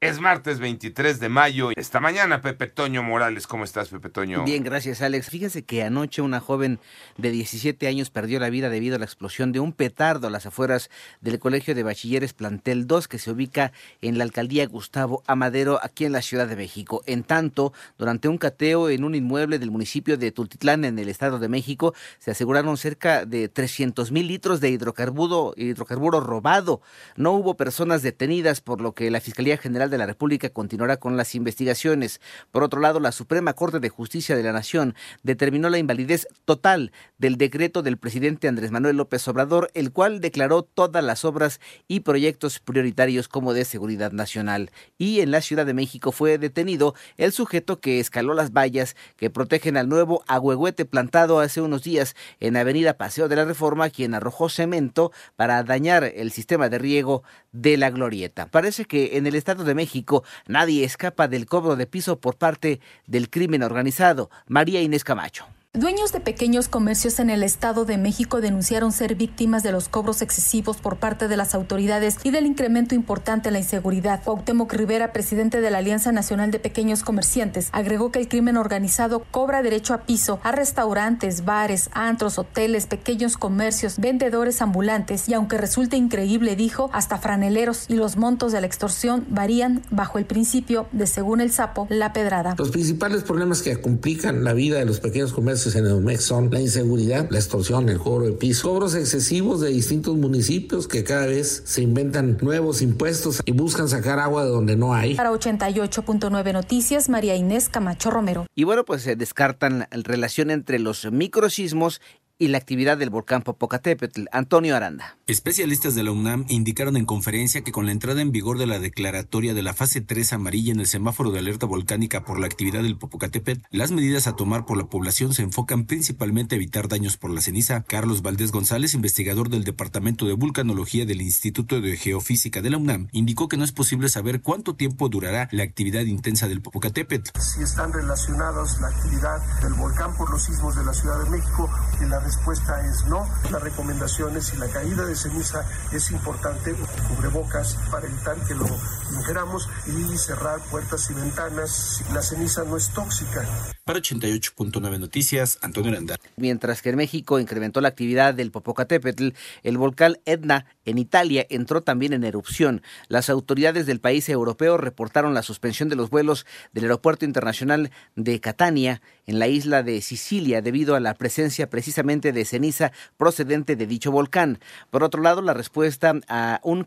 Es martes 23 de mayo. Esta mañana, Pepe Toño Morales. ¿Cómo estás, Pepe Toño? Bien, gracias, Alex. Fíjense que anoche una joven de 17 años perdió la vida debido a la explosión de un petardo a las afueras del Colegio de Bachilleres Plantel 2, que se ubica en la alcaldía Gustavo Amadero, aquí en la Ciudad de México. En tanto, durante un cateo en un inmueble del municipio de Tultitlán, en el Estado de México, se aseguraron cerca de 300 mil litros de hidrocarburo, hidrocarburo robado. No hubo personas detenidas, por lo que la Fiscalía General de la República continuará con las investigaciones. Por otro lado, la Suprema Corte de Justicia de la Nación determinó la invalidez total del decreto del presidente Andrés Manuel López Obrador, el cual declaró todas las obras y proyectos prioritarios como de seguridad nacional. Y en la Ciudad de México fue detenido el sujeto que escaló las vallas que protegen al nuevo agüehuete plantado hace unos días en Avenida Paseo de la Reforma, quien arrojó cemento para dañar el sistema de riego de la glorieta. Parece que en el Estado de México nadie escapa del cobro de piso por parte del crimen organizado. María Inés Camacho. Dueños de pequeños comercios en el Estado de México denunciaron ser víctimas de los cobros excesivos por parte de las autoridades y del incremento importante en la inseguridad. Cuauhtémoc Rivera, presidente de la Alianza Nacional de Pequeños Comerciantes, agregó que el crimen organizado cobra derecho a piso a restaurantes, bares, antros, hoteles, pequeños comercios, vendedores ambulantes y aunque resulte increíble, dijo, hasta franeleros y los montos de la extorsión varían bajo el principio de según el sapo, la pedrada. Los principales problemas que complican la vida de los pequeños comercios en el MEX son la inseguridad, la extorsión, el cobro de piso, cobros excesivos de distintos municipios que cada vez se inventan nuevos impuestos y buscan sacar agua de donde no hay. Para 88.9 Noticias, María Inés Camacho Romero. Y bueno, pues se descartan la relación entre los microsismos y la actividad del volcán Popocatépetl. Antonio Aranda. Especialistas de la UNAM indicaron en conferencia que con la entrada en vigor de la declaratoria de la fase 3 amarilla en el semáforo de alerta volcánica por la actividad del Popocatépetl, las medidas a tomar por la población se enfocan principalmente a evitar daños por la ceniza. Carlos Valdés González, investigador del Departamento de Vulcanología del Instituto de Geofísica de la UNAM, indicó que no es posible saber cuánto tiempo durará la actividad intensa del Popocatépetl. Si están relacionados la actividad del volcán por los sismos de la Ciudad de México y la respuesta es no. Las recomendaciones y la caída de ceniza es importante, cubrebocas para evitar que lo ingeramos y cerrar puertas y ventanas. La ceniza no es tóxica. Para 88.9 Noticias, Antonio Aranda. Mientras que en México incrementó la actividad del Popocatépetl, el volcán Etna en Italia entró también en erupción. Las autoridades del país europeo reportaron la suspensión de los vuelos del Aeropuerto Internacional de Catania en la isla de Sicilia debido a la presencia precisamente de ceniza procedente de dicho volcán. Por otro lado, la respuesta a, un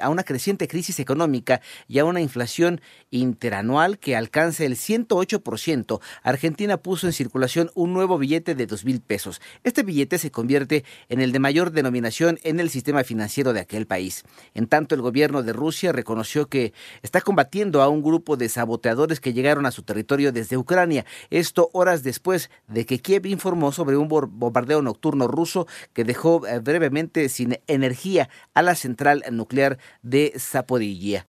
a una creciente crisis económica y a una inflación interanual que alcanza el 108%, Argentina puso en circulación un nuevo billete de dos mil pesos. Este billete se convierte en el de mayor denominación en el sistema financiero de aquel país. En tanto, el gobierno de Rusia reconoció que está combatiendo a un grupo de saboteadores que llegaron a su territorio desde Ucrania. Esto horas después de que Kiev informó sobre un bombardeo nocturno ruso que dejó eh, brevemente sin energía a la central nuclear de Zaporizhia.